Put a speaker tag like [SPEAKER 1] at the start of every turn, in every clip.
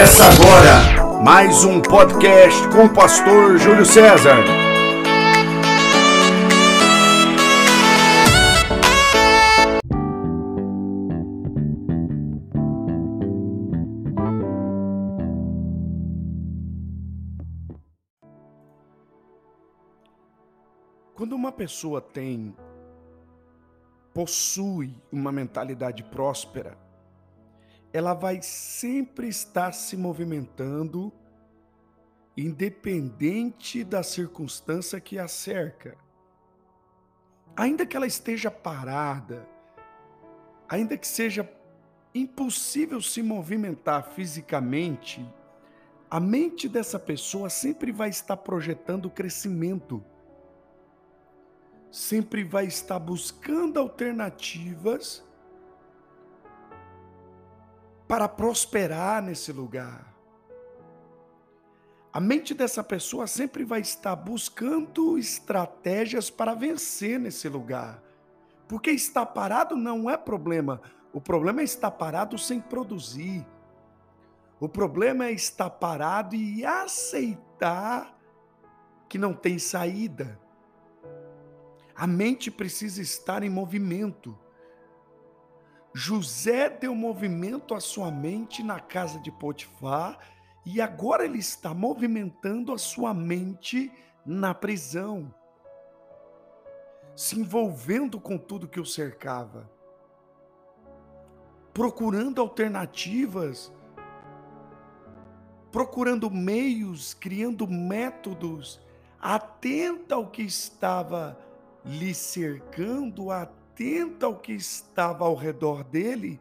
[SPEAKER 1] Começa agora mais um podcast com o pastor Júlio César. Quando uma pessoa tem possui uma mentalidade próspera, ela vai sempre estar se movimentando, independente da circunstância que a cerca. Ainda que ela esteja parada, ainda que seja impossível se movimentar fisicamente, a mente dessa pessoa sempre vai estar projetando crescimento, sempre vai estar buscando alternativas para prosperar nesse lugar. A mente dessa pessoa sempre vai estar buscando estratégias para vencer nesse lugar. Porque estar parado não é problema. O problema é estar parado sem produzir. O problema é estar parado e aceitar que não tem saída. A mente precisa estar em movimento. José deu movimento à sua mente na casa de Potifar e agora ele está movimentando a sua mente na prisão, se envolvendo com tudo que o cercava, procurando alternativas, procurando meios, criando métodos, atenta ao que estava lhe cercando, atenta atenta ao que estava ao redor dele,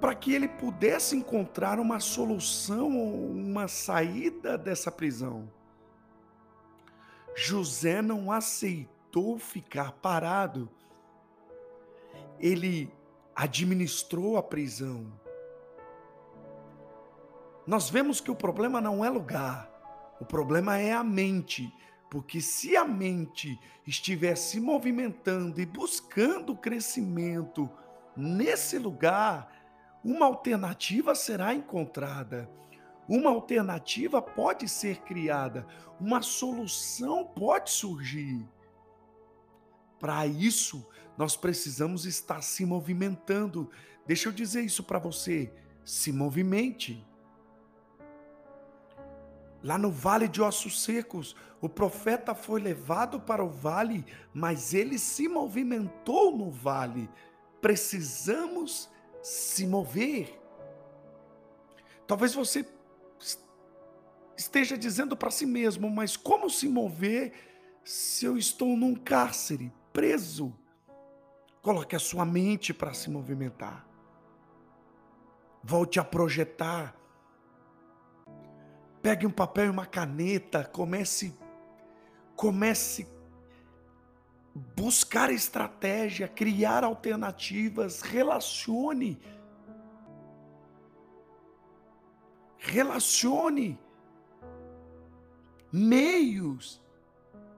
[SPEAKER 1] para que ele pudesse encontrar uma solução, uma saída dessa prisão. José não aceitou ficar parado. Ele administrou a prisão. Nós vemos que o problema não é lugar, o problema é a mente. Porque se a mente estiver se movimentando e buscando crescimento nesse lugar, uma alternativa será encontrada. Uma alternativa pode ser criada, uma solução pode surgir. Para isso, nós precisamos estar se movimentando. Deixa eu dizer isso para você: se movimente. Lá no vale de ossos secos, o profeta foi levado para o vale, mas ele se movimentou no vale. Precisamos se mover. Talvez você esteja dizendo para si mesmo, mas como se mover se eu estou num cárcere, preso? Coloque a sua mente para se movimentar. Volte a projetar Pegue um papel e uma caneta, comece comece buscar estratégia, criar alternativas, relacione. Relacione meios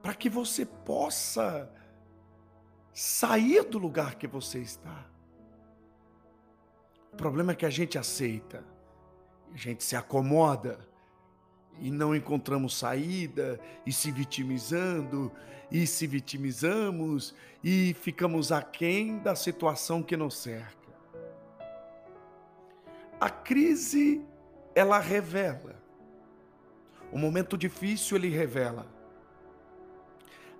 [SPEAKER 1] para que você possa sair do lugar que você está. O problema é que a gente aceita, a gente se acomoda e não encontramos saída, e se vitimizando, e se vitimizamos, e ficamos aquém da situação que nos cerca. A crise, ela revela. O momento difícil, ele revela.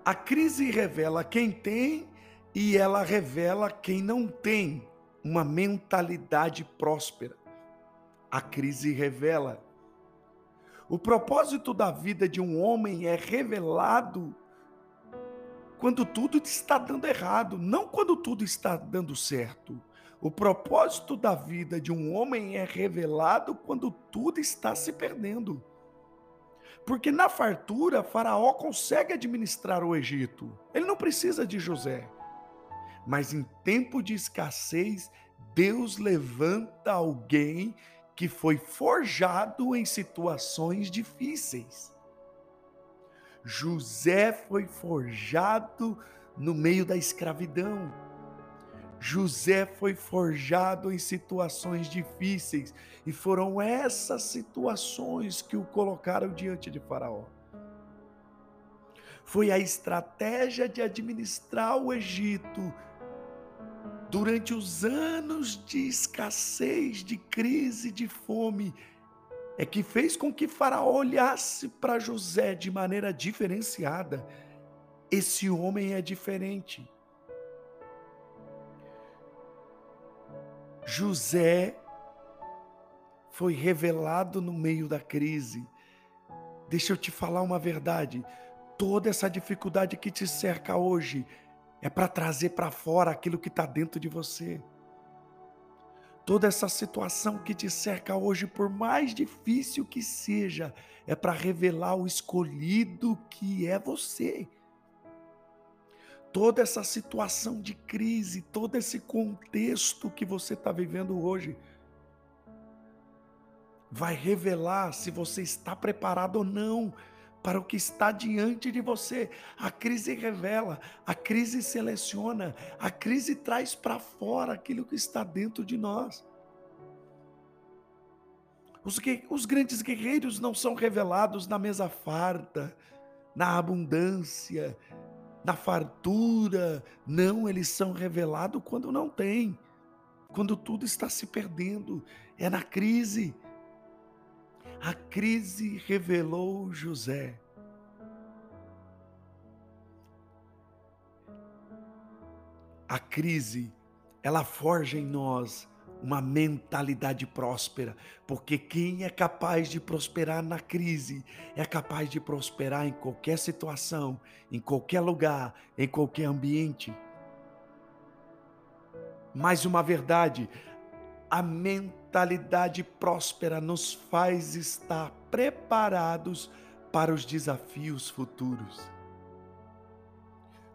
[SPEAKER 1] A crise revela quem tem e ela revela quem não tem uma mentalidade próspera. A crise revela o propósito da vida de um homem é revelado quando tudo está dando errado, não quando tudo está dando certo. O propósito da vida de um homem é revelado quando tudo está se perdendo. Porque na fartura, Faraó consegue administrar o Egito. Ele não precisa de José. Mas em tempo de escassez, Deus levanta alguém que foi forjado em situações difíceis. José foi forjado no meio da escravidão. José foi forjado em situações difíceis e foram essas situações que o colocaram diante de Faraó. Foi a estratégia de administrar o Egito durante os anos de escassez, de crise, de fome, é que fez com que Faraó olhasse para José de maneira diferenciada. Esse homem é diferente. José foi revelado no meio da crise. Deixa eu te falar uma verdade. Toda essa dificuldade que te cerca hoje é para trazer para fora aquilo que está dentro de você. Toda essa situação que te cerca hoje, por mais difícil que seja, é para revelar o escolhido que é você toda essa situação de crise, todo esse contexto que você está vivendo hoje, vai revelar se você está preparado ou não para o que está diante de você. A crise revela, a crise seleciona, a crise traz para fora aquilo que está dentro de nós. Os, os grandes guerreiros não são revelados na mesa farta, na abundância, na fartura. Não, eles são revelados quando não tem, quando tudo está se perdendo. É na crise. A crise revelou José. A crise, ela forja em nós uma mentalidade próspera, porque quem é capaz de prosperar na crise é capaz de prosperar em qualquer situação, em qualquer lugar, em qualquer ambiente. Mais uma verdade, a mentalidade próspera nos faz estar preparados para os desafios futuros.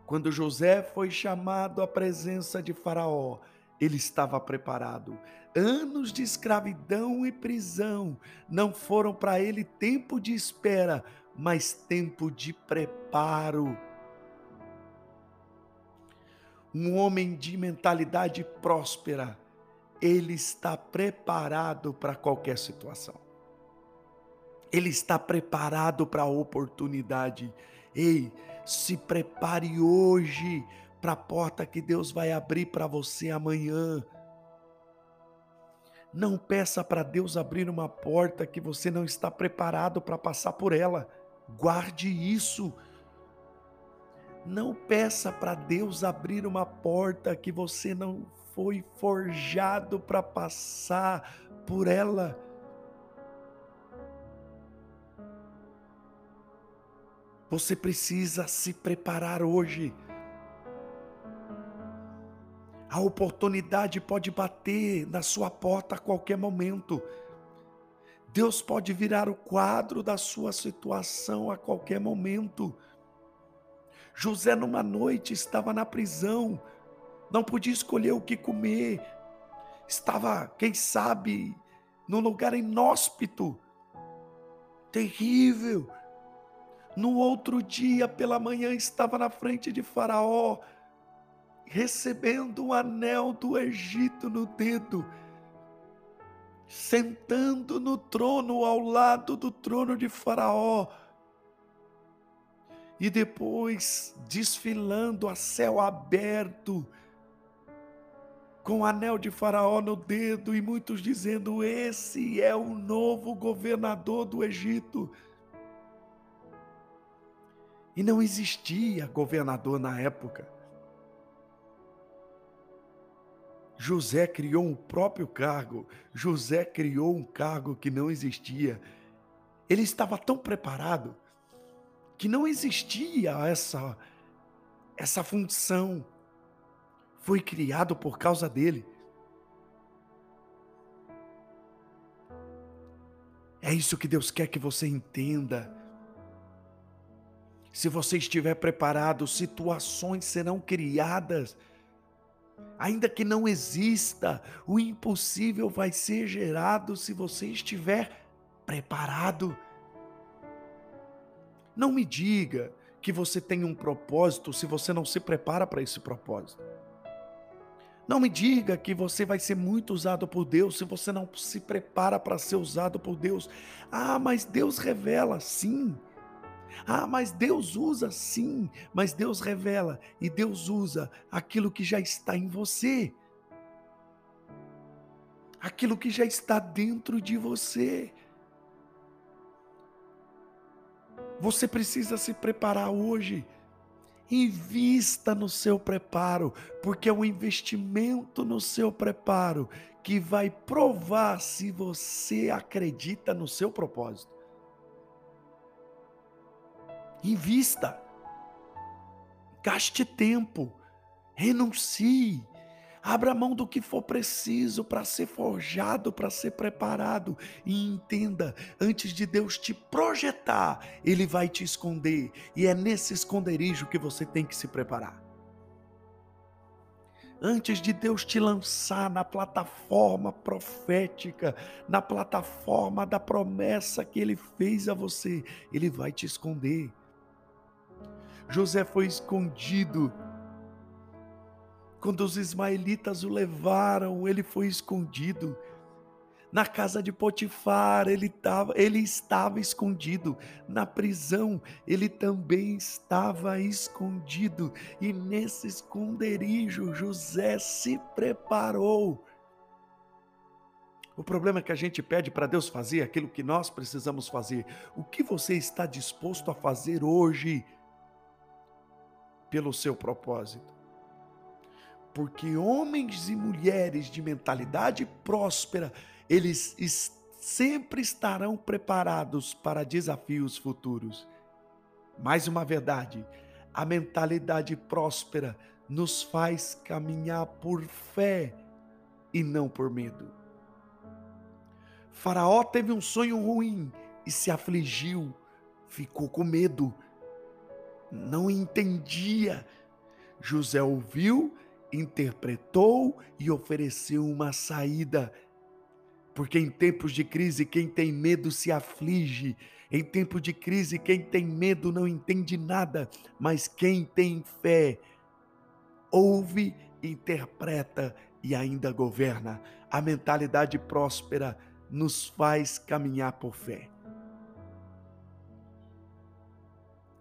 [SPEAKER 1] Quando José foi chamado à presença de Faraó, ele estava preparado. Anos de escravidão e prisão não foram para ele tempo de espera, mas tempo de preparo. Um homem de mentalidade próspera, ele está preparado para qualquer situação. Ele está preparado para a oportunidade. Ei, se prepare hoje para a porta que Deus vai abrir para você amanhã. Não peça para Deus abrir uma porta que você não está preparado para passar por ela. Guarde isso. Não peça para Deus abrir uma porta que você não foi forjado para passar por ela. Você precisa se preparar hoje. A oportunidade pode bater na sua porta a qualquer momento. Deus pode virar o quadro da sua situação a qualquer momento. José, numa noite, estava na prisão, não podia escolher o que comer, estava, quem sabe, num lugar inóspito, terrível. No outro dia, pela manhã, estava na frente de Faraó, recebendo o anel do Egito no dedo, sentando no trono ao lado do trono de Faraó, e depois desfilando a céu aberto, com o anel de Faraó no dedo, e muitos dizendo: Esse é o novo governador do Egito. E não existia governador na época. José criou um próprio cargo, José criou um cargo que não existia. Ele estava tão preparado que não existia essa essa função. Foi criado por causa dele. É isso que Deus quer que você entenda. Se você estiver preparado, situações serão criadas Ainda que não exista, o impossível vai ser gerado se você estiver preparado. Não me diga que você tem um propósito se você não se prepara para esse propósito. Não me diga que você vai ser muito usado por Deus se você não se prepara para ser usado por Deus. Ah, mas Deus revela, sim. Ah, mas Deus usa, sim. Mas Deus revela e Deus usa aquilo que já está em você. Aquilo que já está dentro de você. Você precisa se preparar hoje Invista no seu preparo, porque é um investimento no seu preparo que vai provar se você acredita no seu propósito. Invista. Gaste tempo. Renuncie. Abra mão do que for preciso para ser forjado, para ser preparado. E entenda: antes de Deus te projetar, Ele vai te esconder. E é nesse esconderijo que você tem que se preparar. Antes de Deus te lançar na plataforma profética, na plataforma da promessa que Ele fez a você, Ele vai te esconder. José foi escondido quando os ismaelitas o levaram, ele foi escondido. Na casa de Potifar, ele, tava, ele estava escondido. Na prisão, ele também estava escondido. E nesse esconderijo, José se preparou. O problema é que a gente pede para Deus fazer aquilo que nós precisamos fazer. O que você está disposto a fazer hoje pelo seu propósito? Porque homens e mulheres de mentalidade próspera, eles sempre estarão preparados para desafios futuros. Mais uma verdade, a mentalidade próspera nos faz caminhar por fé e não por medo. Faraó teve um sonho ruim e se afligiu, ficou com medo, não entendia. José ouviu interpretou e ofereceu uma saída. Porque em tempos de crise, quem tem medo se aflige. Em tempo de crise, quem tem medo não entende nada. Mas quem tem fé, ouve, interpreta e ainda governa. A mentalidade próspera nos faz caminhar por fé.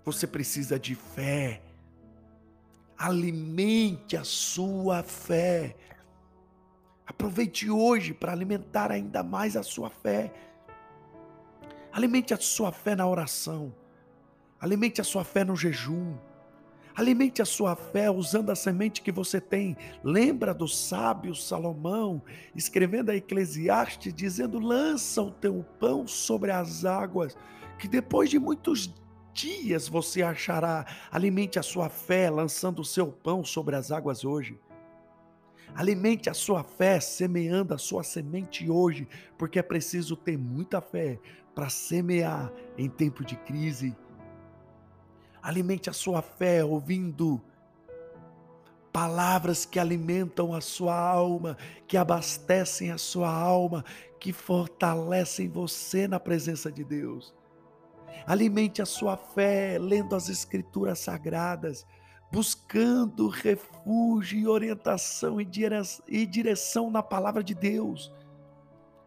[SPEAKER 1] Você precisa de fé alimente a sua fé. Aproveite hoje para alimentar ainda mais a sua fé. Alimente a sua fé na oração. Alimente a sua fé no jejum. Alimente a sua fé usando a semente que você tem. Lembra do sábio Salomão, escrevendo a Eclesiastes, dizendo: lança o teu pão sobre as águas, que depois de muitos dias você achará. Alimente a sua fé lançando o seu pão sobre as águas hoje. Alimente a sua fé semeando a sua semente hoje, porque é preciso ter muita fé para semear em tempo de crise. Alimente a sua fé ouvindo palavras que alimentam a sua alma, que abastecem a sua alma, que fortalecem você na presença de Deus. Alimente a sua fé lendo as Escrituras Sagradas, buscando refúgio e orientação e direção na palavra de Deus.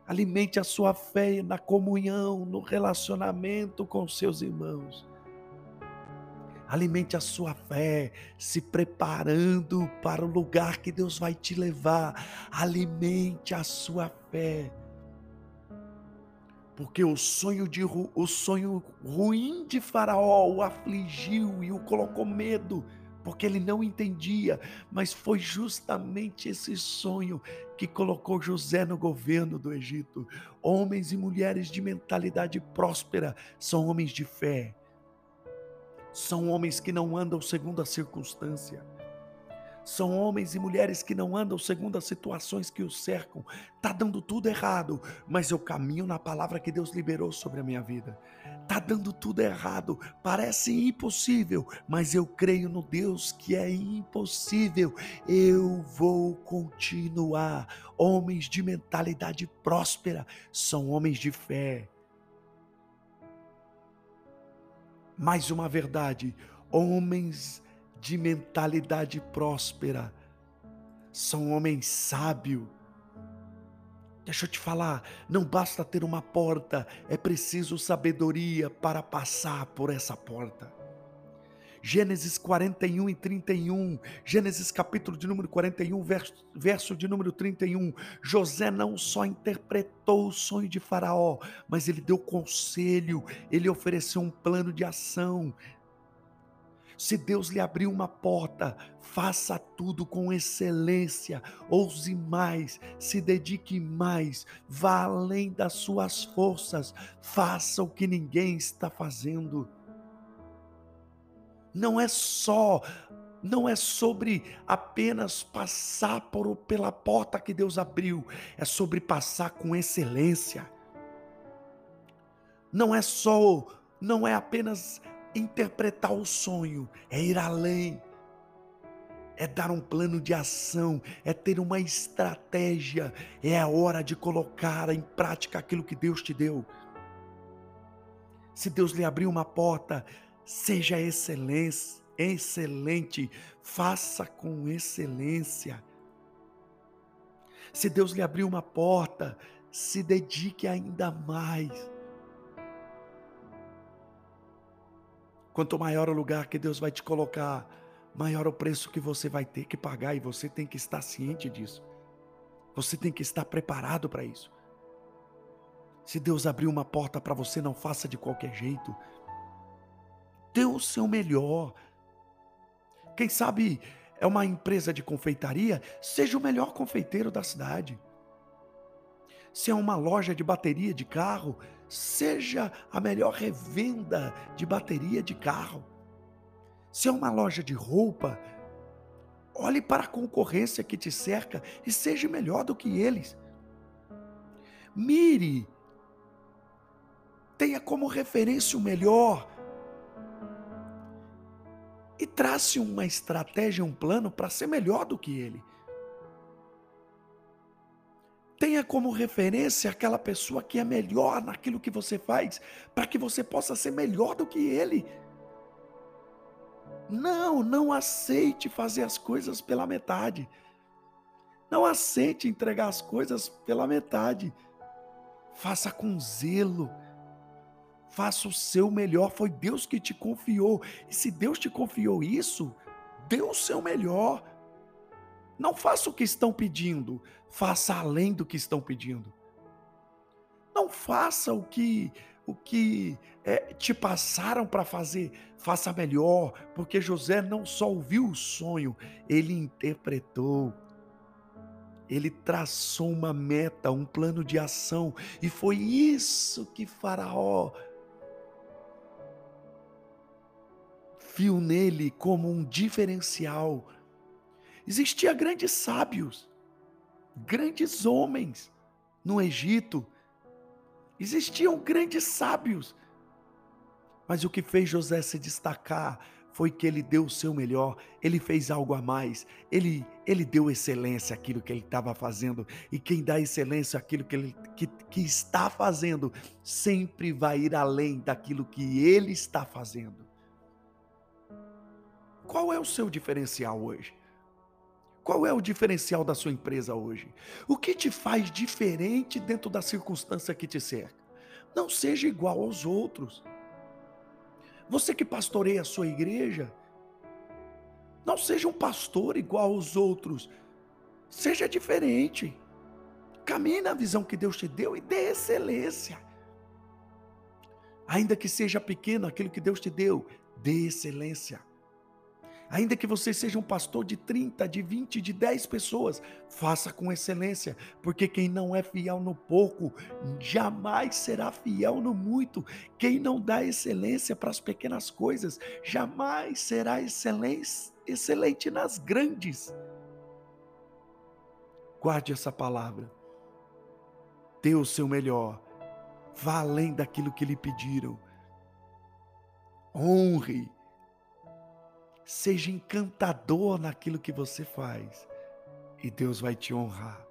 [SPEAKER 1] Alimente a sua fé na comunhão, no relacionamento com seus irmãos. Alimente a sua fé, se preparando para o lugar que Deus vai te levar. Alimente a sua fé porque o sonho, de, o sonho ruim de Faraó o afligiu e o colocou medo, porque ele não entendia, mas foi justamente esse sonho que colocou José no governo do Egito. Homens e mulheres de mentalidade próspera são homens de fé, são homens que não andam segundo a circunstância são homens e mulheres que não andam segundo as situações que os cercam. Tá dando tudo errado, mas eu caminho na palavra que Deus liberou sobre a minha vida. Tá dando tudo errado, parece impossível, mas eu creio no Deus que é impossível. Eu vou continuar. Homens de mentalidade próspera são homens de fé. Mais uma verdade, homens de mentalidade próspera são homens sábios. Deixa eu te falar, não basta ter uma porta, é preciso sabedoria para passar por essa porta. Gênesis 41 e 31, Gênesis capítulo de número 41, verso, verso de número 31. José não só interpretou o sonho de Faraó, mas ele deu conselho, ele ofereceu um plano de ação. Se Deus lhe abriu uma porta, faça tudo com excelência, ouse mais, se dedique mais, vá além das suas forças, faça o que ninguém está fazendo não é só não é sobre apenas passar por, pela porta que Deus abriu, é sobre passar com excelência. Não é só, não é apenas interpretar o sonho, é ir além. É dar um plano de ação, é ter uma estratégia, é a hora de colocar em prática aquilo que Deus te deu. Se Deus lhe abriu uma porta, Seja excelência, excelente, faça com excelência. Se Deus lhe abriu uma porta, se dedique ainda mais. Quanto maior o lugar que Deus vai te colocar, maior o preço que você vai ter que pagar e você tem que estar ciente disso. Você tem que estar preparado para isso. Se Deus abriu uma porta para você, não faça de qualquer jeito dê o seu melhor. Quem sabe é uma empresa de confeitaria, seja o melhor confeiteiro da cidade. Se é uma loja de bateria de carro, seja a melhor revenda de bateria de carro. Se é uma loja de roupa, olhe para a concorrência que te cerca e seja melhor do que eles. Mire, tenha como referência o melhor e trace uma estratégia, um plano para ser melhor do que ele. Tenha como referência aquela pessoa que é melhor naquilo que você faz, para que você possa ser melhor do que ele. Não, não aceite fazer as coisas pela metade. Não aceite entregar as coisas pela metade. Faça com zelo Faça o seu melhor, foi Deus que te confiou. E se Deus te confiou isso, dê o seu melhor. Não faça o que estão pedindo, faça além do que estão pedindo. Não faça o que o que é, te passaram para fazer, faça melhor, porque José não só ouviu o sonho, ele interpretou. Ele traçou uma meta, um plano de ação, e foi isso que Faraó viu nele como um diferencial. Existia grandes sábios, grandes homens no Egito. Existiam grandes sábios. Mas o que fez José se destacar foi que ele deu o seu melhor, ele fez algo a mais, ele, ele deu excelência àquilo que ele estava fazendo, e quem dá excelência àquilo que ele que, que está fazendo, sempre vai ir além daquilo que ele está fazendo. Qual é o seu diferencial hoje? Qual é o diferencial da sua empresa hoje? O que te faz diferente dentro da circunstância que te cerca? Não seja igual aos outros. Você que pastoreia a sua igreja, não seja um pastor igual aos outros. Seja diferente. Caminhe na visão que Deus te deu e dê excelência. Ainda que seja pequeno aquilo que Deus te deu, dê excelência. Ainda que você seja um pastor de 30, de 20, de 10 pessoas, faça com excelência, porque quem não é fiel no pouco, jamais será fiel no muito. Quem não dá excelência para as pequenas coisas, jamais será excelente, nas grandes. Guarde essa palavra. Dê o seu melhor. Vá além daquilo que lhe pediram. Honre Seja encantador naquilo que você faz e Deus vai te honrar.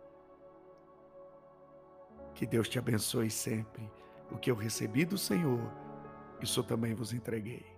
[SPEAKER 1] Que Deus te abençoe sempre. O que eu recebi do Senhor, isso também vos entreguei.